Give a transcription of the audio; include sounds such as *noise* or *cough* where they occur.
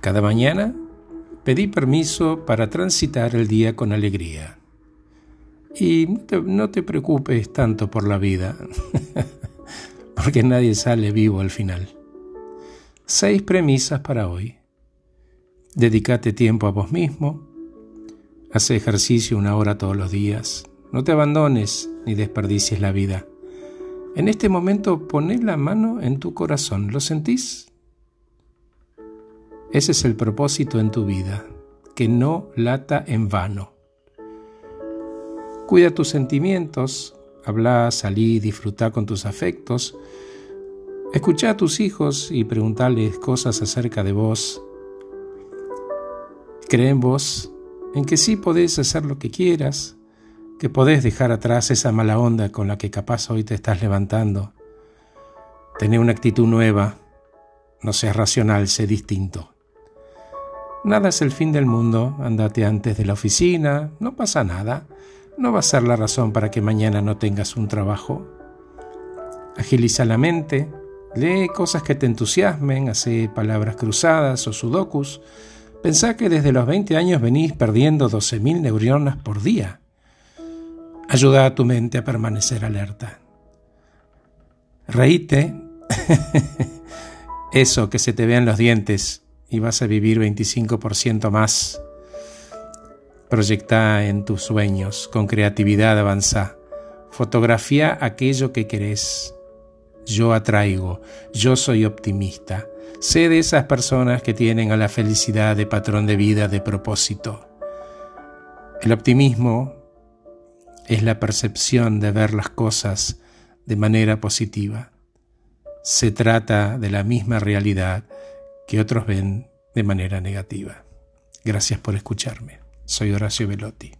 Cada mañana pedí permiso para transitar el día con alegría. Y no te, preocupes tanto por la vida, *laughs* porque nadie sale vivo al final. Seis premisas para hoy. Dedícate tiempo a vos mismo. Hace ejercicio una hora todos los días. No te abandones ni desperdicies la vida. En este momento poné la mano en tu corazón. ¿Lo sentís? Ese es el propósito en tu vida, que no lata en vano. Cuida tus sentimientos, habla, salí, disfruta con tus afectos. Escucha a tus hijos y preguntarles cosas acerca de vos. Cree en vos, en que sí podés hacer lo que quieras, que podés dejar atrás esa mala onda con la que capaz hoy te estás levantando. Tené una actitud nueva, no seas racional, sé distinto. Nada es el fin del mundo, andate antes de la oficina, no pasa nada no va a ser la razón para que mañana no tengas un trabajo. Agiliza la mente, lee cosas que te entusiasmen, hace palabras cruzadas o sudokus. Pensá que desde los 20 años venís perdiendo 12.000 neuronas por día. Ayuda a tu mente a permanecer alerta. Reíte, *laughs* eso que se te vean los dientes y vas a vivir 25% más Proyecta en tus sueños, con creatividad avanza. Fotografía aquello que querés. Yo atraigo, yo soy optimista. Sé de esas personas que tienen a la felicidad de patrón de vida, de propósito. El optimismo es la percepción de ver las cosas de manera positiva. Se trata de la misma realidad que otros ven de manera negativa. Gracias por escucharme. Soy Horacio Velotti.